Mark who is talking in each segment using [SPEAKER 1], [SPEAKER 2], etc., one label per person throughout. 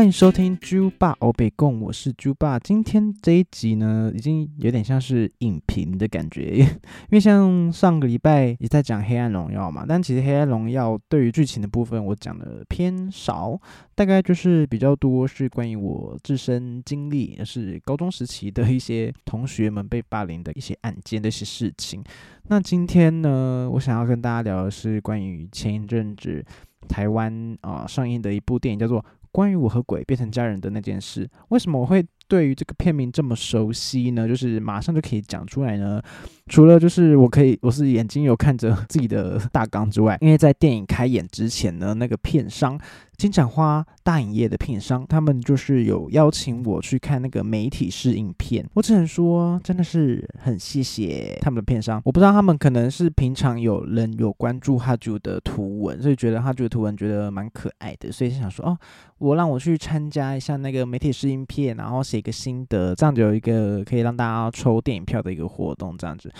[SPEAKER 1] 欢迎收听猪爸欧北共，我是猪爸。今天这一集呢，已经有点像是影评的感觉，因为像上个礼拜也在讲《黑暗荣耀》嘛，但其实《黑暗荣耀》对于剧情的部分，我讲的偏少，大概就是比较多是关于我自身经历，也是高中时期的一些同学们被霸凌的一些案件的一些事情。那今天呢，我想要跟大家聊的是关于前一阵子台湾啊上映的一部电影，叫做。关于我和鬼变成家人的那件事，为什么我会对于这个片名这么熟悉呢？就是马上就可以讲出来呢。除了就是我可以，我是眼睛有看着自己的大纲之外，因为在电影开演之前呢，那个片商金盏花大影业的片商，他们就是有邀请我去看那个媒体试影片。我只能说，真的是很谢谢他们的片商。我不知道他们可能是平常有人有关注哈主的图文，所以觉得哈主的图文觉得蛮可爱的，所以想说哦，我让我去参加一下那个媒体试影片，然后写一个心得，这样就有一个可以让大家抽电影票的一个活动，这样子。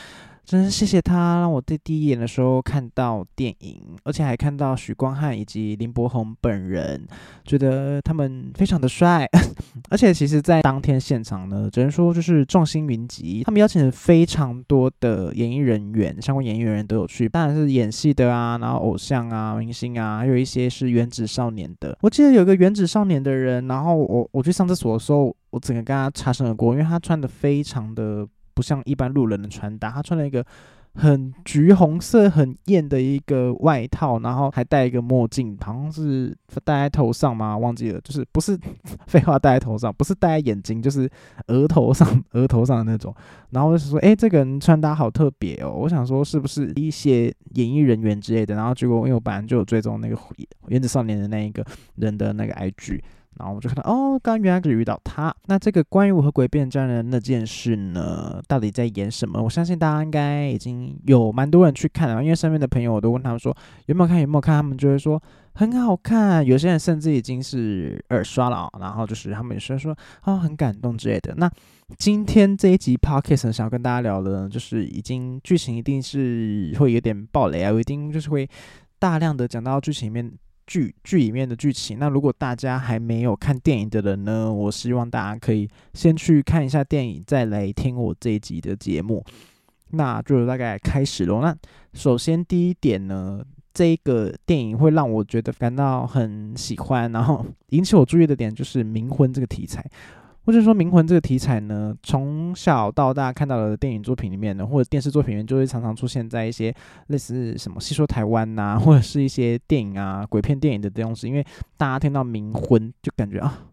[SPEAKER 1] 真是谢谢他，让我在第一眼的时候看到电影，而且还看到许光汉以及林柏宏本人，觉得他们非常的帅。而且其实，在当天现场呢，只能说就是众星云集，他们邀请了非常多的演艺人员，相关演艺人员都有去，当然是演戏的啊，然后偶像啊、明星啊，还有一些是原子少年的。我记得有个原子少年的人，然后我我去上厕所的时候，我整个跟他擦身而过，因为他穿的非常的。不像一般路人的穿搭，他穿了一个很橘红色、很艳的一个外套，然后还戴一个墨镜，好像是戴在头上吗？忘记了，就是不是 废话戴在头上，不是戴在眼睛，就是额头上、额头上的那种。然后就是说，哎，这个人穿搭好特别哦。我想说，是不是一些演艺人员之类的？然后结果因为我本来就有追踪那个原子少年的那一个人的那个 IG。然后我就看到，哦，刚原来是遇到他。那这个关于我和鬼变家人那件事呢，到底在演什么？我相信大家应该已经有蛮多人去看了，因为身边的朋友我都问他们说有没有看，有没有看，他们就会说很好看。有些人甚至已经是耳刷了，然后就是他们有些人说啊很感动之类的。那今天这一集 podcast 想要跟大家聊的，就是已经剧情一定是会有点暴雷啊，我一定就是会大量的讲到剧情里面。剧剧里面的剧情，那如果大家还没有看电影的人呢，我希望大家可以先去看一下电影，再来听我这一集的节目。那就大概开始喽。那首先第一点呢，这个电影会让我觉得感到很喜欢，然后引起我注意的点就是冥婚这个题材。或者说冥魂这个题材呢，从小到大看到的电影作品里面呢，或者电视作品里面，就会常常出现在一些类似什么《戏说台湾》呐，或者是一些电影啊、鬼片电影的东西。因为大家听到冥婚，就感觉啊，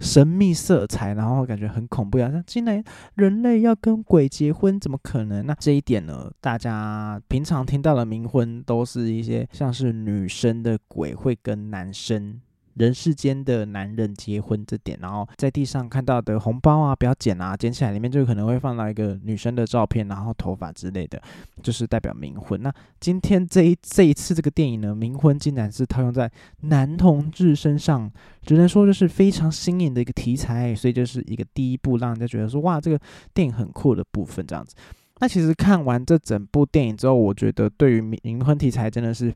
[SPEAKER 1] 神秘色彩，然后感觉很恐怖啊。像竟然人类要跟鬼结婚，怎么可能？那这一点呢，大家平常听到的冥婚，都是一些像是女生的鬼会跟男生。人世间的男人结婚这点，然后在地上看到的红包啊，不要捡啊，捡起来里面就可能会放到一个女生的照片，然后头发之类的，就是代表冥婚。那今天这一这一次这个电影呢，冥婚竟然是套用在男同志身上，只能说就是非常新颖的一个题材，所以就是一个第一部让人家觉得说哇，这个电影很酷的部分这样子。那其实看完这整部电影之后，我觉得对于冥婚题材真的是。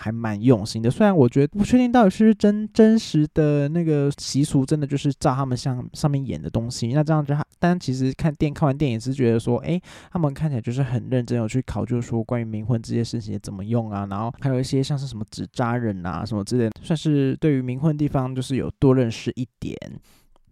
[SPEAKER 1] 还蛮用心的，虽然我觉得不确定到底是不是真真实的那个习俗，真的就是照他们像上面演的东西，那这样就，但其实看电看完电影是觉得说，哎，他们看起来就是很认真有去考究说关于冥婚这些事情怎么用啊，然后还有一些像是什么纸扎人啊什么之类，算是对于冥婚地方就是有多认识一点。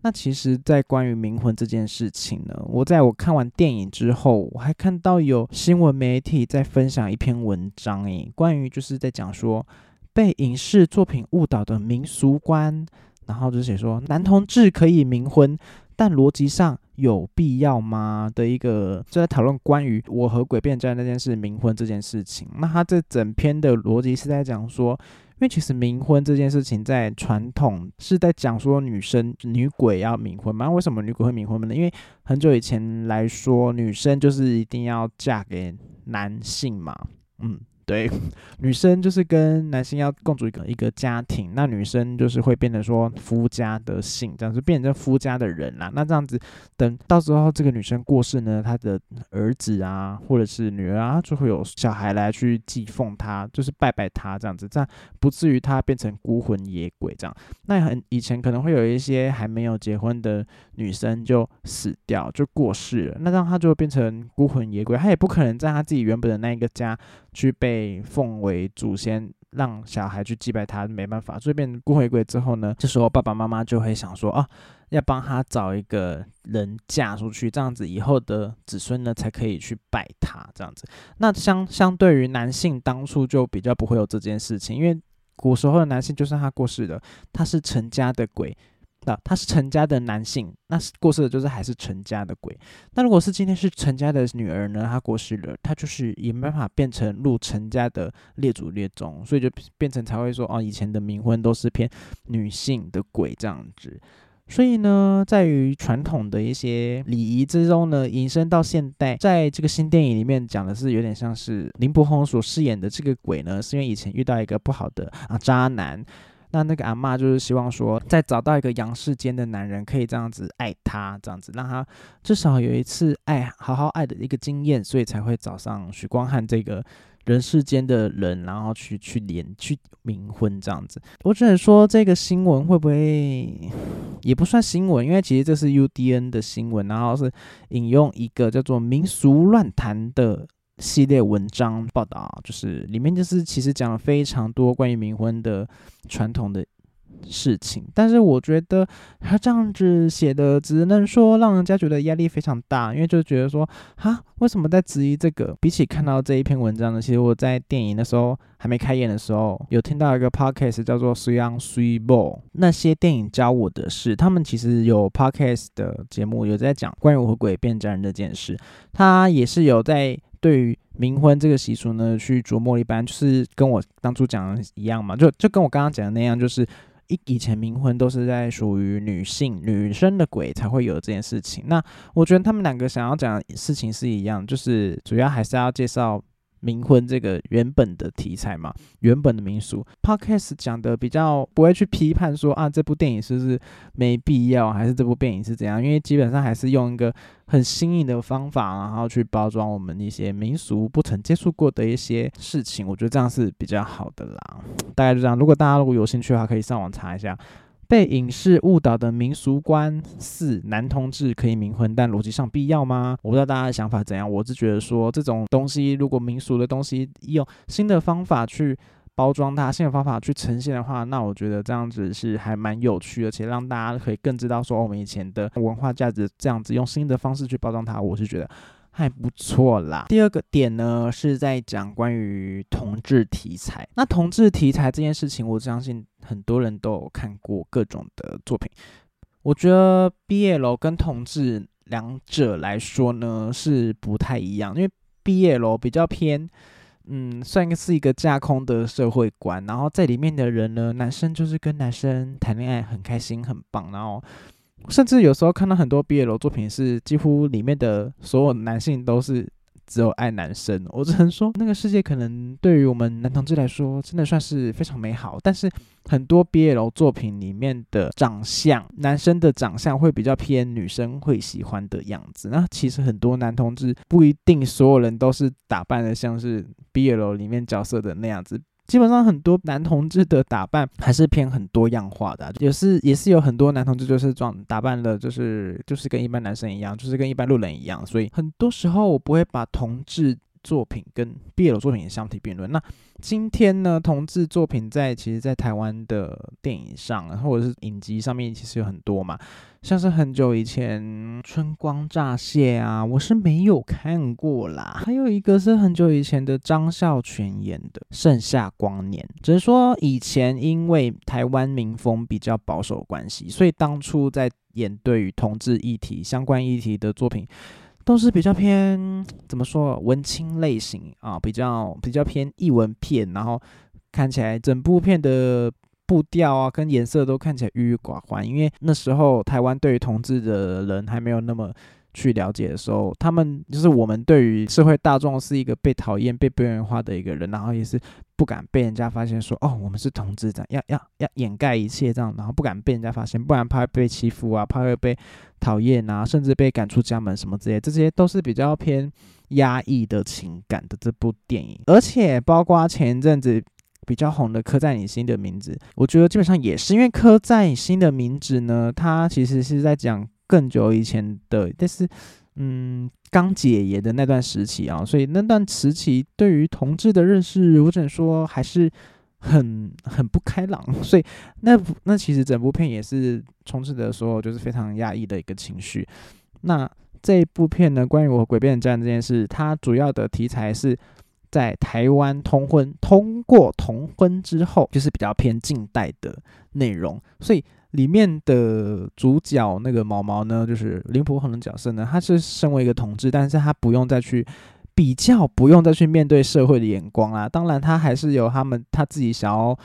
[SPEAKER 1] 那其实，在关于冥婚这件事情呢，我在我看完电影之后，我还看到有新闻媒体在分享一篇文章，诶，关于就是在讲说被影视作品误导的民俗观，然后就写说男同志可以冥婚，但逻辑上有必要吗？的一个就在讨论关于我和鬼变战那件事冥婚这件事情。那他这整篇的逻辑是在讲说。因为其实冥婚这件事情，在传统是在讲说女生女鬼要冥婚嘛？为什么女鬼会冥婚呢？因为很久以前来说，女生就是一定要嫁给男性嘛，嗯，对，女生就是跟男性要共组一个一个家庭，那女生就是会变成说夫家的姓，这样子变成夫家的人啦。那这样子，等到时候这个女生过世呢，她的儿子啊，或者是女儿啊，就会有小孩来去祭奉她，就是拜拜她这样子，这样不至于她变成孤魂野鬼这样。那很以前可能会有一些还没有结婚的女生就死掉，就过世了，那这样她就变成孤魂野鬼，她也不可能在她自己原本的那一个家去被奉为祖先。让小孩去祭拜他，没办法，所以变成孤魂鬼之后呢，这时候爸爸妈妈就会想说啊，要帮他找一个人嫁出去，这样子以后的子孙呢才可以去拜他，这样子。那相相对于男性，当初就比较不会有这件事情，因为古时候的男性就算他过世了，他是成家的鬼。那他是陈家的男性，那是过世的，就是还是陈家的鬼。那如果是今天是陈家的女儿呢？她过世了，她就是也没办法变成入陈家的列祖列宗，所以就变成才会说哦，以前的冥婚都是偏女性的鬼这样子。所以呢，在于传统的一些礼仪之中呢，引申到现代，在这个新电影里面讲的是有点像是林柏宏所饰演的这个鬼呢，是因为以前遇到一个不好的啊渣男。那那个阿妈就是希望说，再找到一个阳世间的男人，可以这样子爱她，这样子让她至少有一次爱好好爱的一个经验，所以才会找上许光汉这个人世间的人，然后去去连去冥婚这样子。我只能说这个新闻会不会也不算新闻，因为其实这是 UDN 的新闻，然后是引用一个叫做民俗乱谈的。系列文章报道，就是里面就是其实讲了非常多关于冥婚的传统的事情，但是我觉得他这样子写的，只能说让人家觉得压力非常大，因为就觉得说，哈，为什么在质疑这个？比起看到这一篇文章呢，其实我在电影的时候还没开演的时候，有听到一个 podcast 叫做《水 o 水 ball》，那些电影教我的事，他们其实有 podcast 的节目有在讲关于我和鬼变家人这件事，他也是有在。对于冥婚这个习俗呢，去琢磨一般，就是跟我当初讲的一样嘛，就就跟我刚刚讲的那样，就是以以前冥婚都是在属于女性女生的鬼才会有这件事情。那我觉得他们两个想要讲的事情是一样，就是主要还是要介绍。冥婚这个原本的题材嘛，原本的民俗，Podcast 讲的比较不会去批判说啊这部电影是不是没必要，还是这部电影是怎样？因为基本上还是用一个很新颖的方法，然后去包装我们一些民俗不曾接触过的一些事情，我觉得这样是比较好的啦。大概就这样，如果大家如果有兴趣的话，可以上网查一下。被影视误导的民俗观四：男同志可以冥婚，但逻辑上必要吗？我不知道大家的想法怎样。我是觉得说，这种东西如果民俗的东西用新的方法去包装它，新的方法去呈现的话，那我觉得这样子是还蛮有趣，而且让大家可以更知道说我们以前的文化价值，这样子用新的方式去包装它，我是觉得。还不错啦。第二个点呢，是在讲关于同志题材。那同志题材这件事情，我相信很多人都有看过各种的作品。我觉得毕业楼跟同志两者来说呢，是不太一样，因为毕业楼比较偏，嗯，算是一个架空的社会观，然后在里面的人呢，男生就是跟男生谈恋爱，很开心，很棒，然后。甚至有时候看到很多 BL 作品，是几乎里面的所有男性都是只有爱男生。我只能说，那个世界可能对于我们男同志来说，真的算是非常美好。但是很多 BL 作品里面的长相，男生的长相会比较偏女生会喜欢的样子。那其实很多男同志不一定所有人都是打扮的像是 BL 里面角色的那样子。基本上很多男同志的打扮还是偏很多样化的，也是也是有很多男同志就是装打扮的，就是就是跟一般男生一样，就是跟一般路人一样，所以很多时候我不会把同志。作品跟 BL 作品相提并论。那今天呢，同志作品在其实，在台湾的电影上或者是影集上面，其实有很多嘛。像是很久以前《春光乍泄》啊，我是没有看过啦。还有一个是很久以前的张孝全演的《盛夏光年》，只是说以前因为台湾民风比较保守关系，所以当初在演对于同志议题相关议题的作品。都是比较偏怎么说文青类型啊，比较比较偏译文片，然后看起来整部片的步调啊跟颜色都看起来郁郁寡欢，因为那时候台湾对于同志的人还没有那么去了解的时候，他们就是我们对于社会大众是一个被讨厌、被边缘化的一个人，然后也是不敢被人家发现说哦，我们是同志这样，要要要掩盖一切这样，然后不敢被人家发现，不然怕被欺负啊，怕会被讨厌啊，甚至被赶出家门什么之类，这些都是比较偏压抑的情感的这部电影，而且包括前一阵子。比较红的刻在你心的名字，我觉得基本上也是因为刻在你心的名字呢，它其实是在讲更久以前的，但是嗯，刚解严的那段时期啊，所以那段时期对于同志的认识，我只能说还是很很不开朗，所以那那其实整部片也是充斥着所有就是非常压抑的一个情绪。那这一部片呢，关于我诡辩战这件事，它主要的题材是。在台湾通婚，通过同婚之后，就是比较偏近代的内容，所以里面的主角那个毛毛呢，就是林普恒的角色呢，他是身为一个同志，但是他不用再去比较，不用再去面对社会的眼光啦。当然，他还是有他们他自己想要。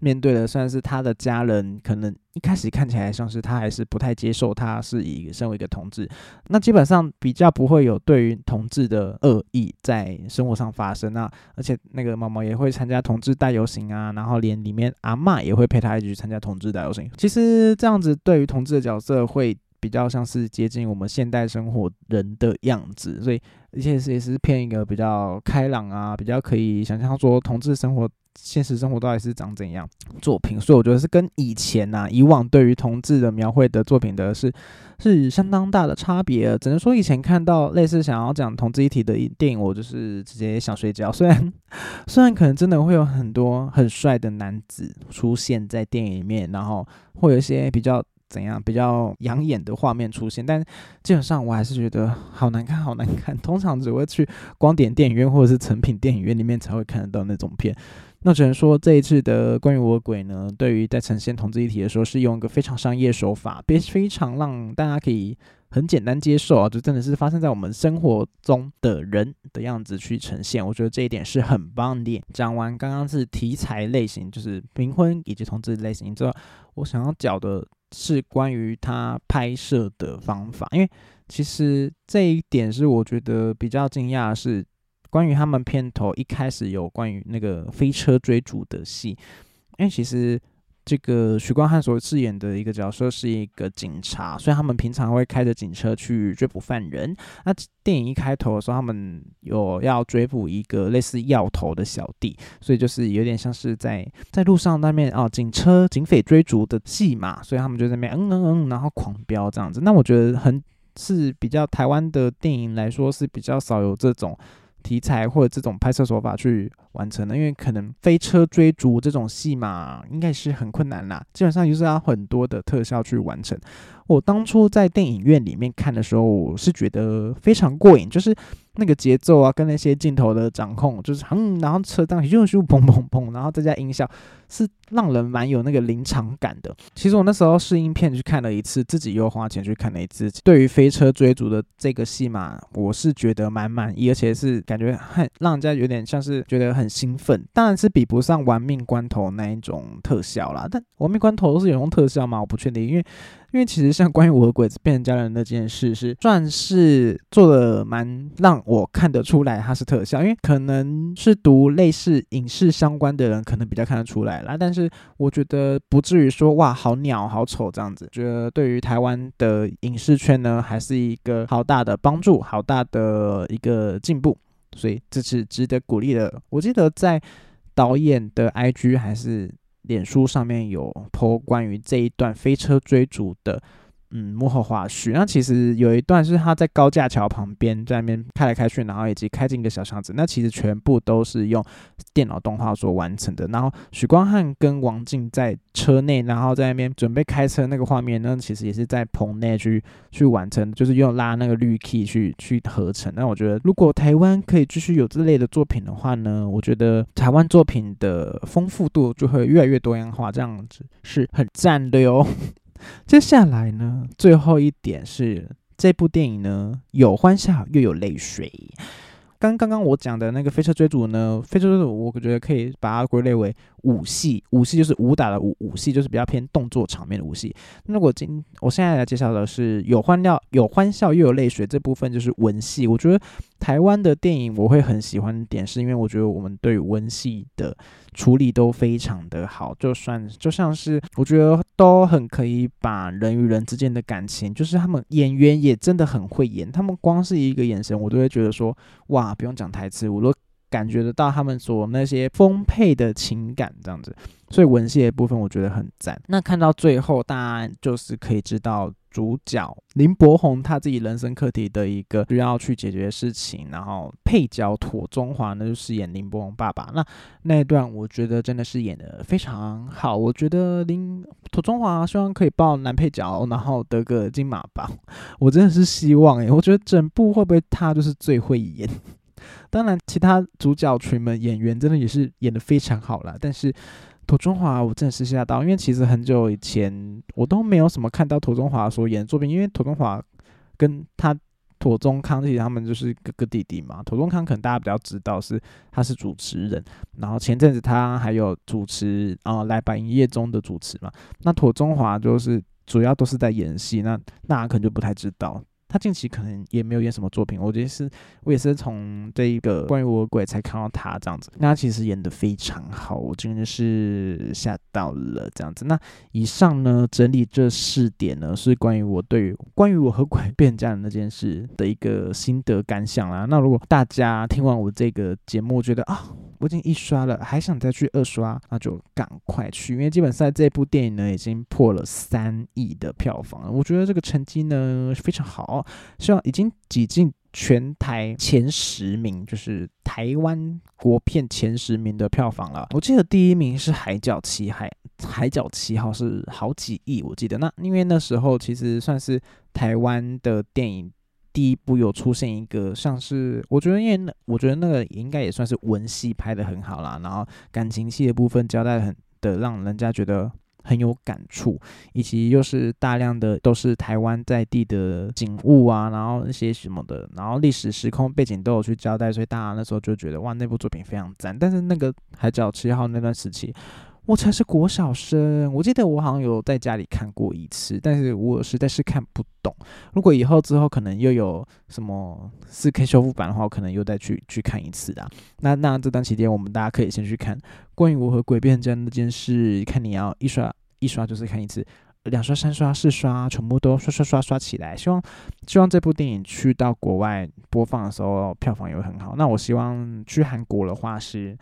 [SPEAKER 1] 面对的算是他的家人，可能一开始看起来像是他还是不太接受他是以身为一个同志，那基本上比较不会有对于同志的恶意在生活上发生啊，而且那个毛毛也会参加同志大游行啊，然后连里面阿妈也会陪他一起去参加同志大游行。其实这样子对于同志的角色会比较像是接近我们现代生活人的样子，所以而且是也是偏一个比较开朗啊，比较可以想象说同志生活。现实生活到底是长怎样作品？所以我觉得是跟以前呐，以往对于同志的描绘的作品的是是相当大的差别。只能说以前看到类似想要讲同志一体的电影，我就是直接想睡觉。虽然虽然可能真的会有很多很帅的男子出现在电影里面，然后会有一些比较怎样比较养眼的画面出现，但基本上我还是觉得好难看，好难看。通常只会去光点电影院或者是成品电影院里面才会看得到那种片。那只能说这一次的关于我鬼呢，对于在呈现同志议题的时候，是用一个非常商业手法，别非常让大家可以很简单接受啊，就真的是发生在我们生活中的人的样子去呈现。我觉得这一点是很棒的。讲完刚刚是题材类型，就是冥婚以及同志类型之后，我想要讲的是关于他拍摄的方法，因为其实这一点是我觉得比较惊讶的是。关于他们片头一开始有关于那个飞车追逐的戏，因为其实这个许光汉所饰演的一个角色是一个警察，所以他们平常会开着警车去追捕犯人。那电影一开头的时候，他们有要追捕一个类似要头的小弟，所以就是有点像是在在路上那边哦，警车警匪追逐的戏嘛，所以他们就在那边嗯嗯嗯，然后狂飙这样子。那我觉得很是比较台湾的电影来说是比较少有这种。题材或者这种拍摄手法去完成的，因为可能飞车追逐这种戏嘛，应该是很困难啦。基本上就是要很多的特效去完成。我当初在电影院里面看的时候，我是觉得非常过瘾，就是那个节奏啊，跟那些镜头的掌控，就是嗯，然后车当咻咻砰砰砰，然后再加音效，是让人蛮有那个临场感的。其实我那时候试映片去看了一次，自己又花钱去看了一次。对于飞车追逐的这个戏码，我是觉得蛮满意，而且是感觉很让人家有点像是觉得很兴奋。当然是比不上《玩命关头》那一种特效啦，但《玩命关头》是有用特效吗？我不确定，因为。因为其实像关于我的鬼子变成家人那件事，是算是做的蛮让我看得出来它是特效，因为可能是读类似影视相关的人可能比较看得出来啦。但是我觉得不至于说哇好鸟好丑这样子，觉得对于台湾的影视圈呢，还是一个好大的帮助，好大的一个进步，所以这是值得鼓励的。我记得在导演的 IG 还是。脸书上面有 po 关于这一段飞车追逐的。嗯，幕后花絮。那其实有一段是他在高架桥旁边在那边开来开去，然后以及开进一个小巷子。那其实全部都是用电脑动画所完成的。然后许光汉跟王静在车内，然后在那边准备开车那个画面，那其实也是在棚内去去完成，就是用拉那个绿 key 去去合成。那我觉得，如果台湾可以继续有这类的作品的话呢，我觉得台湾作品的丰富度就会越来越多样化，这样子是很赞的哟。接下来呢，最后一点是这部电影呢有欢笑又有泪水。刚刚刚我讲的那个飞车追逐呢，飞车追逐我觉得可以把它归类为武戏，武戏就是武打的武，武戏就是比较偏动作场面的武戏。那我今我现在来介绍的是有欢笑有欢笑又有泪水这部分就是文戏，我觉得台湾的电影我会很喜欢点，是因为我觉得我们对文戏的处理都非常的好，就算就像是我觉得都很可以把人与人之间的感情，就是他们演员也真的很会演，他们光是一个眼神，我都会觉得说哇，不用讲台词，我都感觉得到他们所那些丰沛的情感这样子。所以文戏的部分我觉得很赞。那看到最后，大家就是可以知道主角林柏宏他自己人生课题的一个需要去解决的事情。然后配角妥中华呢就饰演林柏宏爸爸。那那一段我觉得真的是演的非常好。我觉得林妥中华希望可以报男配角，然后得个金马吧。我真的是希望诶，我觉得整部会不会他就是最会演？当然，其他主角群们演员真的也是演的非常好了，但是。涂中华，我真的是吓到，因为其实很久以前我都没有什么看到涂中华所演的作品，因为涂中华跟他涂中康其实他们就是哥哥弟弟嘛。涂中康可能大家比较知道是他是主持人，然后前阵子他还有主持啊来百营业中的主持嘛。那涂中华就是主要都是在演戏，那大家可能就不太知道。他近期可能也没有演什么作品，我觉得是，我也是从这一个关于我鬼才看到他这样子。那他其实演的非常好，我真的是吓到了这样子。那以上呢，整理这四点呢，是关于我对于关于我和鬼 变家人那件事的一个心得感想啦。那如果大家听完我这个节目，觉得啊，我已经一刷了，还想再去二刷，那就赶快去，因为基本上这部电影呢，已经破了三亿的票房。我觉得这个成绩呢非常好。希望已经挤进全台前十名，就是台湾国片前十名的票房了。我记得第一名是《海角七海海角七号》，是好几亿。我记得那因为那时候其实算是台湾的电影第一部有出现一个像是，我觉得因为那我觉得那个应该也算是文戏拍的很好啦，然后感情戏的部分交代很的，让人家觉得。很有感触，以及又是大量的都是台湾在地的景物啊，然后那些什么的，然后历史时空背景都有去交代，所以大家那时候就觉得哇，那部作品非常赞。但是那个海角七号那段时期。我才是国小生，我记得我好像有在家里看过一次，但是我实在是看不懂。如果以后之后可能又有什么四 K 修复版的话，我可能又再去去看一次的。那那这段期间，我们大家可以先去看关于我和鬼变真那件事，看你要一刷一刷就是看一次，两刷、三刷、四刷，全部都刷刷刷刷起来。希望希望这部电影去到国外播放的时候，票房也会很好。那我希望去韩国的话是。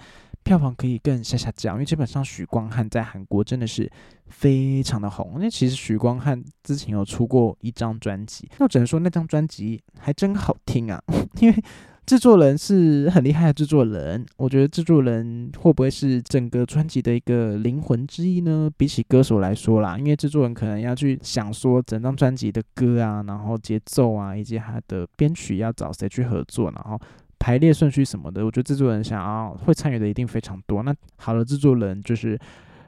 [SPEAKER 1] 票房可以更下下降，因为基本上许光汉在韩国真的是非常的红。因为其实许光汉之前有出过一张专辑，那只能说那张专辑还真好听啊。因为制作人是很厉害的制作人，我觉得制作人会不会是整个专辑的一个灵魂之一呢？比起歌手来说啦，因为制作人可能要去想说整张专辑的歌啊，然后节奏啊，以及他的编曲要找谁去合作，然后。排列顺序什么的，我觉得制作人想要会参与的一定非常多。那好的制作人就是。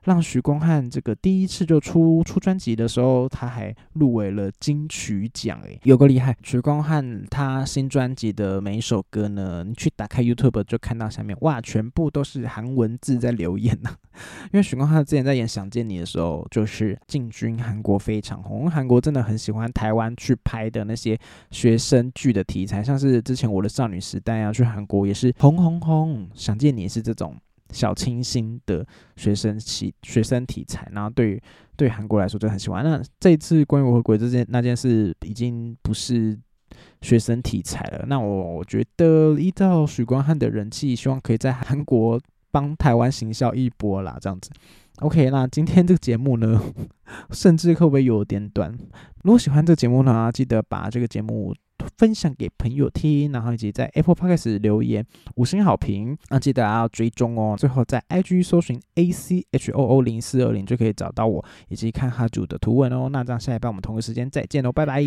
[SPEAKER 1] 让徐光汉这个第一次就出出专辑的时候，他还入围了金曲奖，诶，有个厉害。徐光汉他新专辑的每一首歌呢，你去打开 YouTube 就看到下面，哇，全部都是韩文字在留言呐。因为徐光汉之前在演《想见你》的时候，就是进军韩国非常红，韩国真的很喜欢台湾去拍的那些学生剧的题材，像是之前我的少女时代啊，去韩国也是红红红，《想见你》是这种。小清新的学生题学生题材，然后对于对韩国来说就很喜欢。那这次关于我和鬼这件那件事，已经不是学生题材了。那我觉得依照许光汉的人气，希望可以在韩国帮台湾行销一波啦，这样子。OK，那今天这个节目呢，甚至会不会有点短？如果喜欢这个节目呢，记得把这个节目。分享给朋友听，然后以及在 Apple Podcast 留言五星好评，那记得要追踪哦。最后在 IG 搜寻 A C H O O 零四二零就可以找到我，以及看哈主的图文哦。那这样下一拜我们同个时间再见喽，拜拜。